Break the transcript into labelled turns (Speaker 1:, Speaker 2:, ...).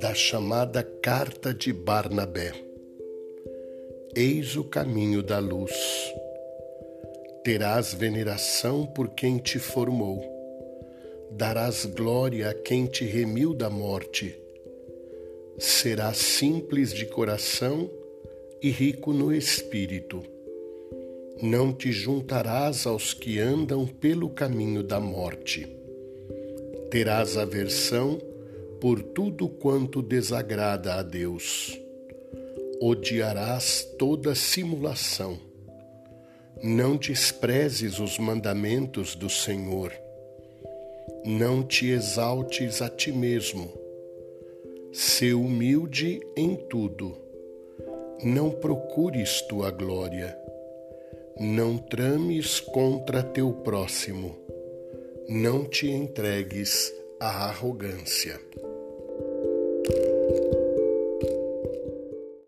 Speaker 1: Da chamada Carta de Barnabé. Eis o caminho da luz. Terás veneração por quem te formou. Darás glória a quem te remiu da morte. Serás simples de coração e rico no espírito. Não te juntarás aos que andam pelo caminho da morte. Terás aversão por tudo quanto desagrada a Deus. Odiarás toda simulação. Não desprezes os mandamentos do Senhor. Não te exaltes a ti mesmo. Sê humilde em tudo não procures tua glória. Não trames contra teu próximo. Não te entregues à arrogância.